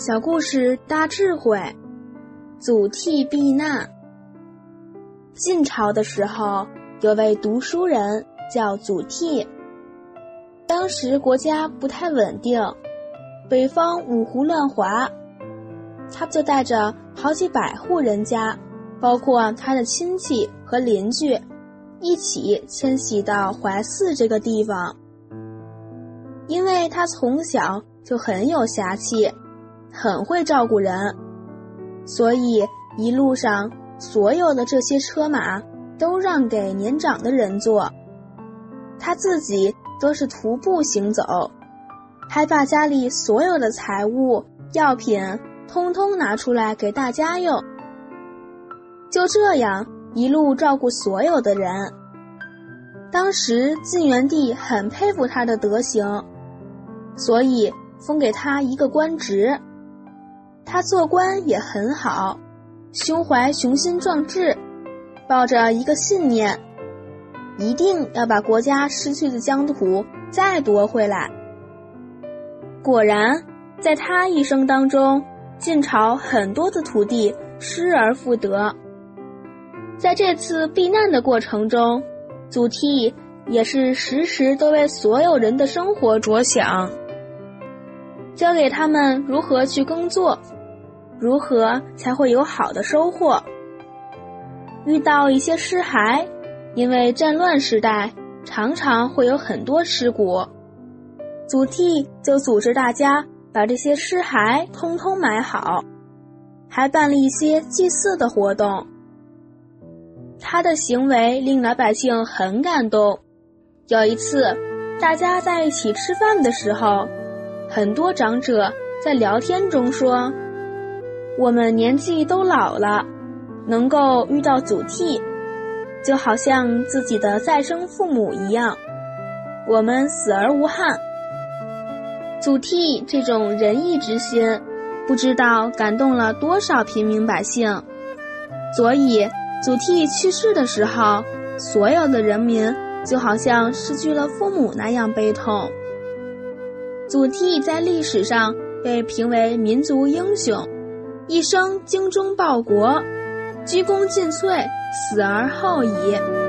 小故事大智慧，祖逖避难。晋朝的时候，有位读书人叫祖逖。当时国家不太稳定，北方五胡乱华，他就带着好几百户人家，包括他的亲戚和邻居，一起迁徙到淮泗这个地方。因为他从小就很有侠气。很会照顾人，所以一路上所有的这些车马都让给年长的人坐，他自己都是徒步行走，还把家里所有的财物、药品通通拿出来给大家用。就这样一路照顾所有的人。当时晋元帝很佩服他的德行，所以封给他一个官职。他做官也很好，胸怀雄心壮志，抱着一个信念，一定要把国家失去的疆土再夺回来。果然，在他一生当中，晋朝很多的土地失而复得。在这次避难的过程中，祖逖也是时时都为所有人的生活着想，教给他们如何去耕作。如何才会有好的收获？遇到一些尸骸，因为战乱时代常常会有很多尸骨，祖逖就组织大家把这些尸骸通通埋好，还办了一些祭祀的活动。他的行为令老百姓很感动。有一次，大家在一起吃饭的时候，很多长者在聊天中说。我们年纪都老了，能够遇到祖逖，就好像自己的再生父母一样。我们死而无憾。祖逖这种仁义之心，不知道感动了多少平民百姓。所以，祖逖去世的时候，所有的人民就好像失去了父母那样悲痛。祖逖在历史上被评为民族英雄。一生精忠报国，鞠躬尽瘁，死而后已。